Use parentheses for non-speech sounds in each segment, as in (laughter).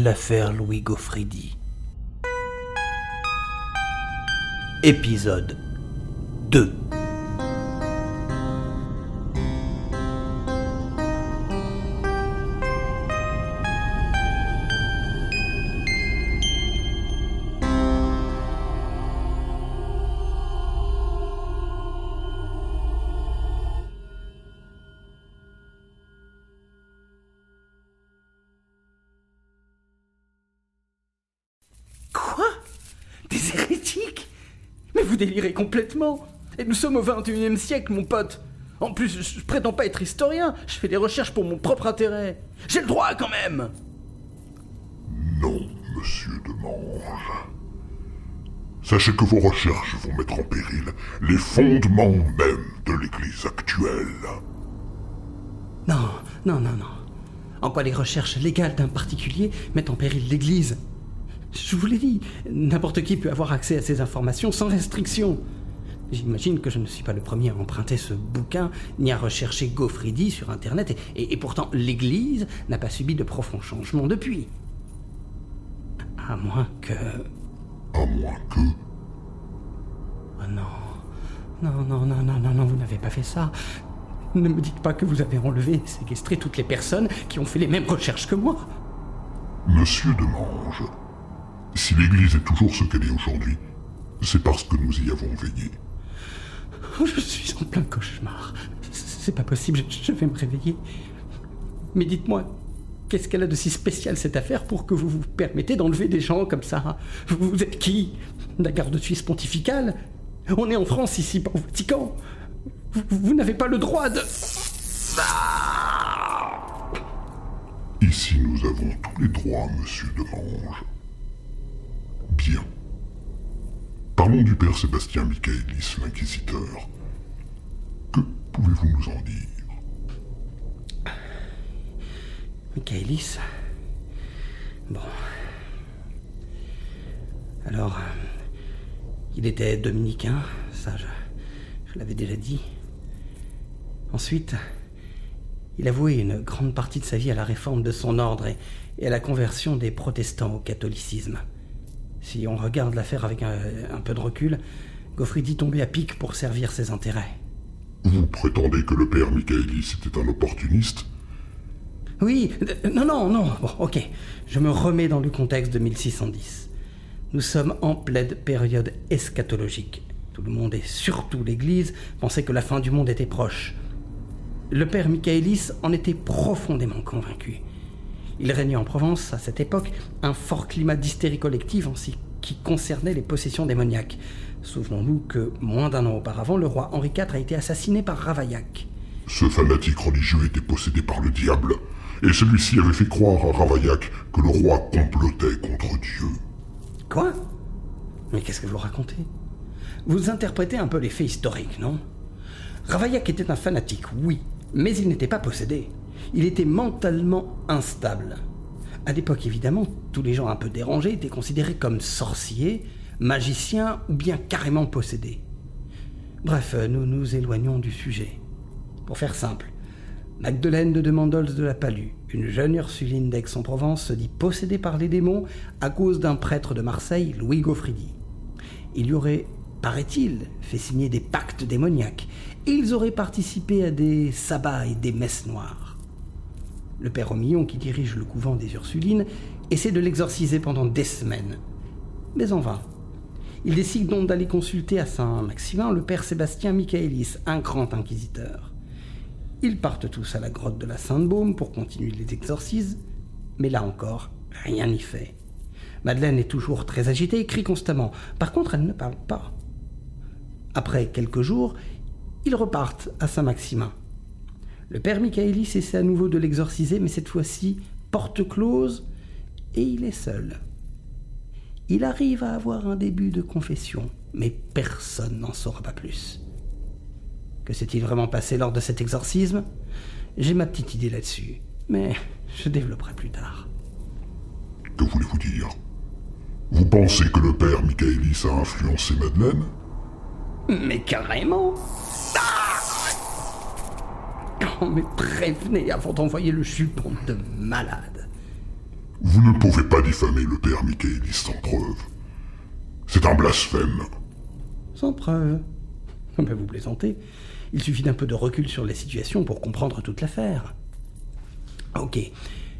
L'affaire Louis Goffredi. Épisode 2 vous délirez complètement Et nous sommes au 21 e siècle, mon pote En plus, je, je prétends pas être historien, je fais des recherches pour mon propre intérêt J'ai le droit quand même Non, monsieur Demange. Sachez que vos recherches vont mettre en péril les fondements même de l'Église actuelle. Non, non, non, non. En quoi les recherches légales d'un particulier mettent en péril l'Église? Je vous l'ai dit, n'importe qui peut avoir accès à ces informations sans restriction. J'imagine que je ne suis pas le premier à emprunter ce bouquin, ni à rechercher Gaufridi sur Internet, et, et- et pourtant l'Église n'a pas subi de profonds changements depuis. À moins que... À moins que... Oh non. Non, non, non, non, non, non, vous n'avez pas fait ça. Ne me dites pas que vous avez enlevé et séquestré toutes les personnes qui ont fait les mêmes recherches que moi. Monsieur Demange, si l'Église est toujours ce qu'elle est aujourd'hui, c'est parce que nous y avons veillé. Oh, Je suis en plein cauchemar. C'est pas possible, je, vais me réveiller. Mais dites-moi, qu'est-ce qu'elle a de si spécial cette affaire pour que vous vous permettez d'enlever des gens comme ça? Vous, êtes qui? La garde suisse pontificale? On est en France ici, pas au Vatican. Vous, vous n'avez pas le droit de... Ici, nous avons tous les droits, monsieur Demange. Parlons du père Sébastien Michaelis, l'inquisiteur. Que pouvez-vous nous en dire? Michaelis? Bon. Alors, euh, il était dominicain, ça je, l'avais déjà dit. Ensuite, il a voué une grande partie de sa vie à la réforme de son ordre et à la conversion des protestants au catholicisme. Si on regarde l'affaire avec un, un peu de recul, Goffridi tombait à pic pour servir ses intérêts. Vous prétendez que le père Michaelis était un opportuniste? Oui, euh, non, non, non. Bon, ok. Je me remets dans le contexte de 1610. Nous sommes en pleine période eschatologique. Tout le monde, et surtout l'Église, pensait que la fin du monde était proche. Le père Michaelis en était profondément convaincu. Il régnait en Provence, à cette époque, un fort climat d'hystérie collective en ce qui concernait les possessions démoniaques. Souvenons-nous que, moins d'un an auparavant, le roi Henri IV a été assassiné par Ravaillac. Ce fanatique religieux était possédé par le diable, et celui-ci avait fait croire à Ravaillac que le roi complotait contre Dieu. Quoi? Mais qu'est-ce que vous racontez? Vous interprétez un peu les faits historiques, non? Ravaillac était un fanatique, oui, mais il n'était pas possédé. Il était mentalement instable. À l'époque, évidemment, tous les gens un peu dérangés étaient considérés comme sorciers, magiciens ou bien carrément possédés. Bref, euh, nous nous éloignons du sujet. Pour faire simple, Magdeleine de Demandols de la Palue, une jeune Ursuline d'Aix-en-Provence, se dit possédée par les démons à cause d'un prêtre de Marseille, Louis Gaufridi. Il y aurait, paraît-il, fait signer des pactes démoniaques, et ils auraient participé à des sabbats et des messes noires. Le père Romillon, qui dirige le couvent des Ursulines, essaie de l'exorciser pendant des semaines. Mais en vain. Il décide donc d'aller consulter à Saint-Maximin le père Sébastien Michaelis, un grand inquisiteur. Ils partent tous à la grotte de la Sainte-Baume pour continuer les exorcismes, mais là encore, rien n'y fait. Madeleine est toujours très agitée et crie constamment. Par contre, elle ne parle pas. Après quelques jours, ils repartent à Saint-Maximin. Le père Michaelis essaie à nouveau de l'exorciser, mais cette fois-ci, porte close, et il est seul. Il arrive à avoir un début de confession, mais personne n'en saura pas plus. Que s'est-il vraiment passé lors de cet exorcisme? J'ai ma petite idée là-dessus, mais je développerai plus tard. Que voulez-vous dire? Vous pensez que le père Michaelis a influencé Madeleine? Mais carrément Ah (laughs) Mais prévenez avant d'envoyer le jupon de malade. Vous ne pouvez pas diffamer le père Michaelis sans preuve. C'est un blasphème. Sans preuve. Ben vous plaisantez. Il suffit d'un peu de recul sur la situation pour comprendre toute l'affaire. Ok.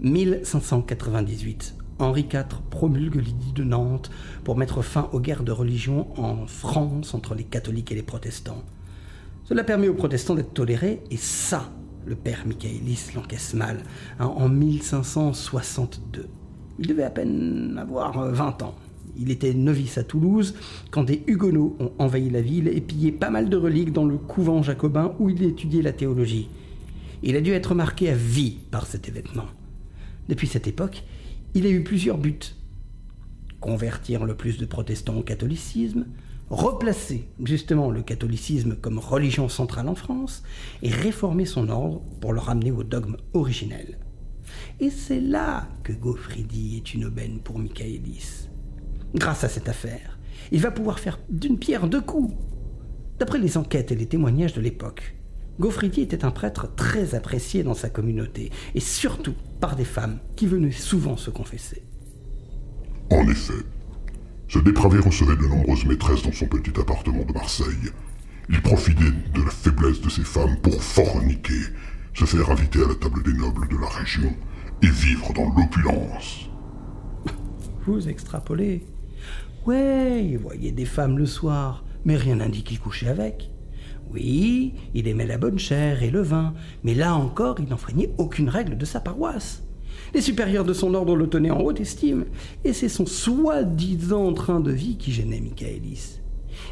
1598. Henri IV promulgue l'édit de Nantes pour mettre fin aux guerres de religion en France entre les catholiques et les protestants. Cela permet aux protestants d'être tolérés, et ça, le père Michaelis l'encaisse mal, hein, en 1562. Il devait à peine avoir 20 ans. Il était novice à Toulouse quand des Huguenots ont envahi la ville et pillé pas mal de reliques dans le couvent jacobin où il étudiait la théologie. Il a dû être marqué à vie par cet événement. Depuis cette époque, il a eu plusieurs buts. Convertir le plus de protestants au catholicisme, replacer justement le catholicisme comme religion centrale en France et réformer son ordre pour le ramener au dogme originel. Et c'est là que Gaufridi est une aubaine pour Michaelis. Grâce à cette affaire, il va pouvoir faire d'une pierre deux coups. D'après les enquêtes et les témoignages de l'époque, Gaufridi était un prêtre très apprécié dans sa communauté, et surtout par des femmes qui venaient souvent se confesser. En effet, ce dépravé recevait de nombreuses maîtresses dans son petit appartement de Marseille. Il profitait de la faiblesse de ces femmes pour forniquer, se faire inviter à la table des nobles de la région et vivre dans l'opulence. Vous extrapolez. Ouais, il voyait des femmes le soir, mais rien n'indique qu'il couchait avec. Oui, il aimait la bonne chair et le vin, mais là encore, il n'enfreignait aucune règle de sa paroisse. Les supérieurs de son ordre le tenaient en haute estime, et c'est son soi-disant train de vie qui gênait Michaelis.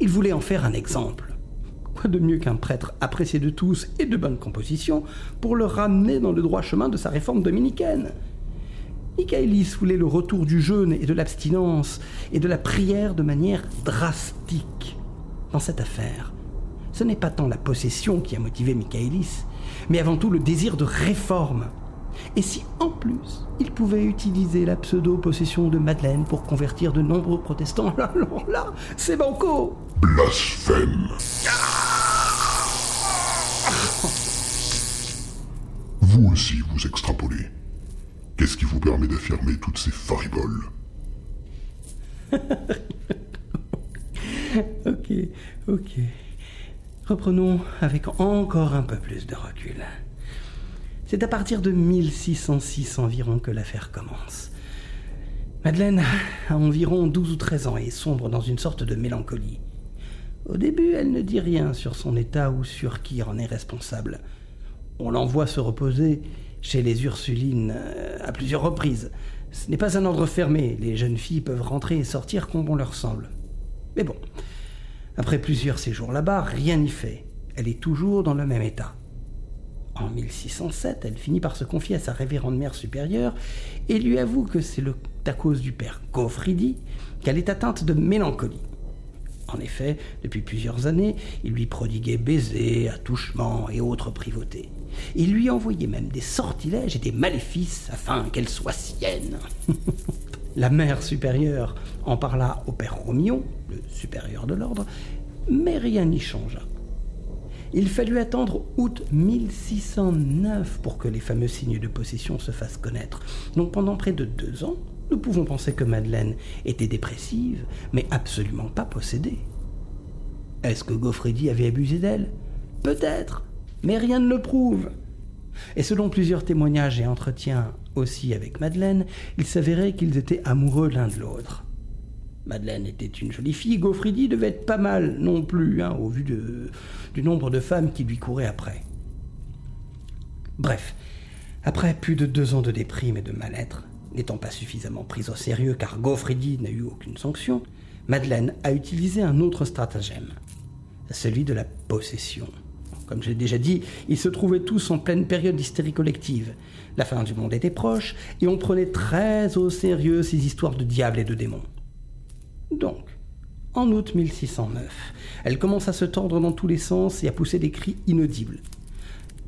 Il voulait en faire un exemple. Quoi de mieux qu'un prêtre apprécié de tous et de bonne composition pour le ramener dans le droit chemin de sa réforme dominicaine? Michaelis voulait le retour du jeûne et de l'abstinence et de la prière de manière drastique. Dans cette affaire, ce n'est pas tant la possession qui a motivé Michaelis, mais avant tout le désir de réforme. Et si en plus il pouvait utiliser la pseudo-possession de Madeleine pour convertir de nombreux protestants, (laughs) alors là, c'est banco Blasphème Vous aussi, vous extrapolez. Qu'est-ce qui vous permet d'affirmer toutes ces fariboles? (laughs) Ok, ok. Reprenons avec encore un peu plus de recul. C'est à partir de 1606 environ que l'affaire commence. Madeleine a environ 12 ou 13 ans et sombre dans une sorte de mélancolie. Au début, elle ne dit rien sur son état ou sur qui en est responsable. On l'envoie se reposer chez les Ursulines euh, à plusieurs reprises. Ce n'est pas un ordre fermé, les jeunes filles peuvent rentrer et sortir comme bon leur semble. Mais bon, après plusieurs séjours là-bas, rien n'y fait. Elle est toujours dans le même état. En 1607, elle finit par se confier à sa révérende mère supérieure et lui avoue que c'est à cause du père Gaufridi qu'elle est atteinte de mélancolie. En effet, depuis plusieurs années, il lui prodiguait baisers, attouchements et autres privautés. Il lui envoyait même des sortilèges et des maléfices afin qu'elle soit sienne. (laughs) La mère supérieure en parla au père Romillon, le supérieur de l'ordre, mais rien n'y changea. Il fallut attendre août 1609 pour que les fameux signes de possession se fassent connaître. Donc pendant près de deux ans, nous pouvons penser que Madeleine était dépressive, mais absolument pas possédée. Est-ce que Gaufredi avait abusé d'elle? Peut-être, mais rien ne le prouve. Et selon plusieurs témoignages et entretiens aussi avec Madeleine, il s'avérait qu'ils étaient amoureux l'un de l'autre. Madeleine était une jolie fille, Gaufridi devait être pas mal non plus, hein, au vu du nombre de femmes qui lui couraient après. Bref, après plus de deux ans de déprime et de mal-être, n'étant pas suffisamment prise au sérieux car Gaufridi n'a eu aucune sanction, Madeleine a utilisé un autre stratagème, celui de la possession. Comme j'ai déjà dit, ils se trouvaient tous en pleine période d'hystérie collective. La fin du monde était proche et on prenait très au sérieux ces histoires de diables et de démons. Donc, en août 1609, elle commence à se tordre dans tous les sens et à pousser des cris inaudibles.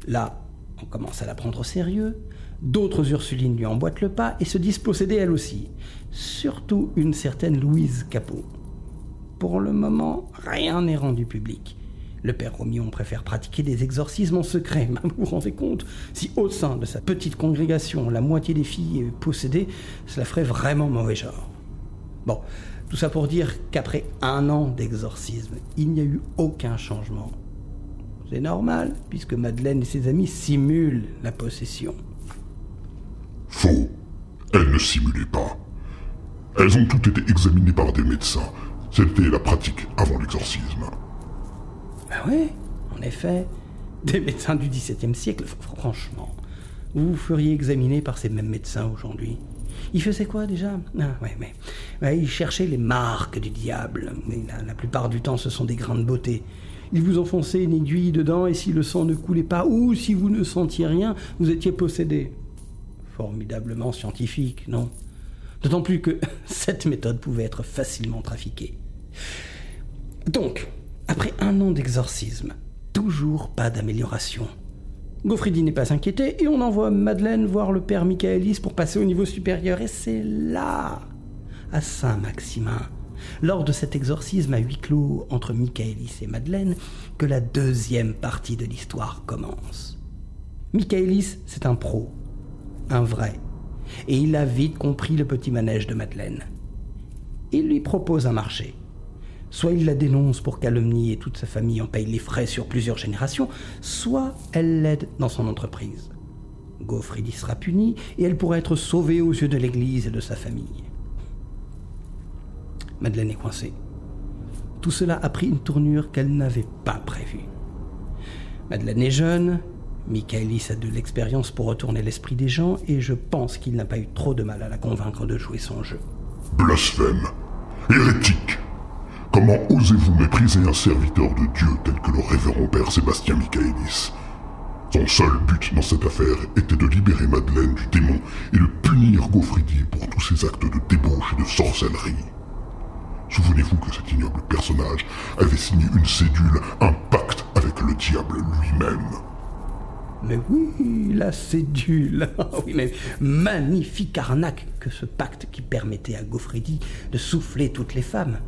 Là, on commence à la prendre au sérieux, d'autres Ursulines lui emboîtent le pas et se disent posséder elle aussi, surtout une certaine Louise Capot. Pour le moment, rien n'est rendu public. Le père Romion préfère pratiquer des exorcismes en secret. (laughs) Vous vous rendez compte Si au sein de sa petite congrégation, la moitié des filles est possédée, cela ferait vraiment mauvais genre. Bon, tout ça pour dire qu'après un an d'exorcisme, il n'y a eu aucun changement. C'est normal, puisque Madeleine et ses amis simulent la possession. Faux. Elles ne simulaient pas. Elles ont toutes été examinées par des médecins. C'était la pratique avant l'exorcisme. Ben oui, en effet. Des médecins du XVIIe siècle, franchement. Vous vous feriez examiner par ces mêmes médecins aujourd'hui. Ils faisaient quoi déjà Ah ouais, mais ouais, ils cherchaient les marques du diable. La, plupart du temps, ce sont des grains de beauté. Ils vous enfonçaient une aiguille dedans et si le sang ne coulait pas ou si vous ne sentiez rien, vous étiez possédé. Formidablement scientifique, non? D'autant plus que (laughs) cette méthode pouvait être facilement trafiquée. Donc, après un an d'exorcisme, toujours pas d'amélioration. Gaufridi n'est pas inquiété et on envoie Madeleine voir le père Michaelis pour passer au niveau supérieur. Et c'est là, à Saint-Maximin, lors de cet exorcisme à huis clos entre Michaelis et Madeleine, que la deuxième partie de l'histoire commence. Michaelis, c'est un pro, un vrai, et il a vite compris le petit manège de Madeleine. Il lui propose un marché. Soit il la dénonce pour calomnie et toute sa famille en paye les frais sur plusieurs générations, soit elle l'aide dans son entreprise. Gaufridi sera puni et elle pourra être sauvée aux yeux de l'Église et de sa famille. Madeleine est coincée. Tout cela a pris une tournure qu'elle n'avait pas prévue. Madeleine est jeune, Michaelis a de l'expérience pour retourner l'esprit des gens et je pense qu'il n'a pas eu trop de mal à la convaincre de jouer son jeu. Blasphème. Hérétique. Comment osez-vous mépriser un serviteur de Dieu tel que le révérend père Sébastien Michaelis? Son seul but dans cette affaire était de libérer Madeleine du démon et de punir Gaufridi pour tous ses actes de débauche et de sorcellerie. Souvenez-vous que cet ignoble personnage avait signé une cédule, un pacte avec le diable lui-même. Mais oui, la cédule. (laughs) oui, mais magnifique arnaque que ce pacte qui permettait à Gaufridi de souffler toutes les femmes.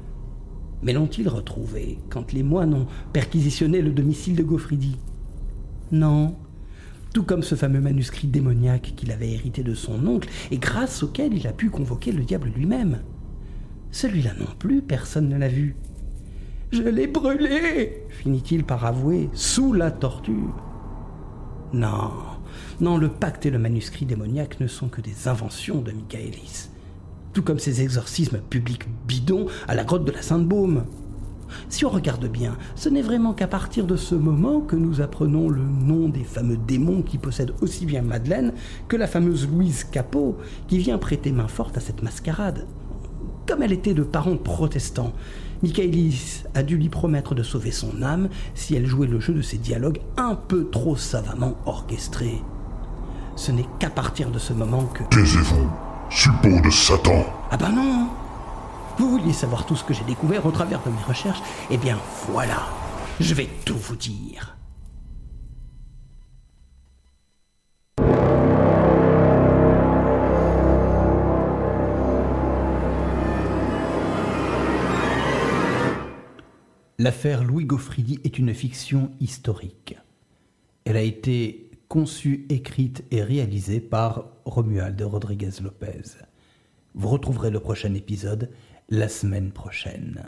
Mais l'ont-ils retrouvé quand les moines ont perquisitionné le domicile de Gaufridi? Non. Tout comme ce fameux manuscrit démoniaque qu'il avait hérité de son oncle et grâce auquel il a pu convoquer le diable lui-même. Celui-là non plus, personne ne l'a vu. Je l'ai brûlé, finit-il par avouer, sous la torture. Non, non, le pacte et le manuscrit démoniaque ne sont que des inventions de Michaelis. Tout comme ces exorcismes publics bidons à la grotte de la Sainte-Baume. Si on regarde bien, ce n'est vraiment qu'à partir de ce moment que nous apprenons le nom des fameux démons qui possèdent aussi bien Madeleine que la fameuse Louise Capot qui vient prêter main forte à cette mascarade. Comme elle était de parents protestants, Michaelis a dû lui promettre de sauver son âme si elle jouait le jeu de ces dialogues un peu trop savamment orchestrés. Ce n'est qu'à partir de ce moment que... Taisez-vous, suppôt de Satan. Ah ben non Vous vouliez savoir tout ce que j'ai découvert au travers de mes recherches Eh bien voilà, je vais tout vous dire. L'affaire Louis Gaufridi est une fiction historique. Elle a été conçue, écrite et réalisée par Romuald Rodriguez Lopez. Vous retrouverez le prochain épisode la semaine prochaine.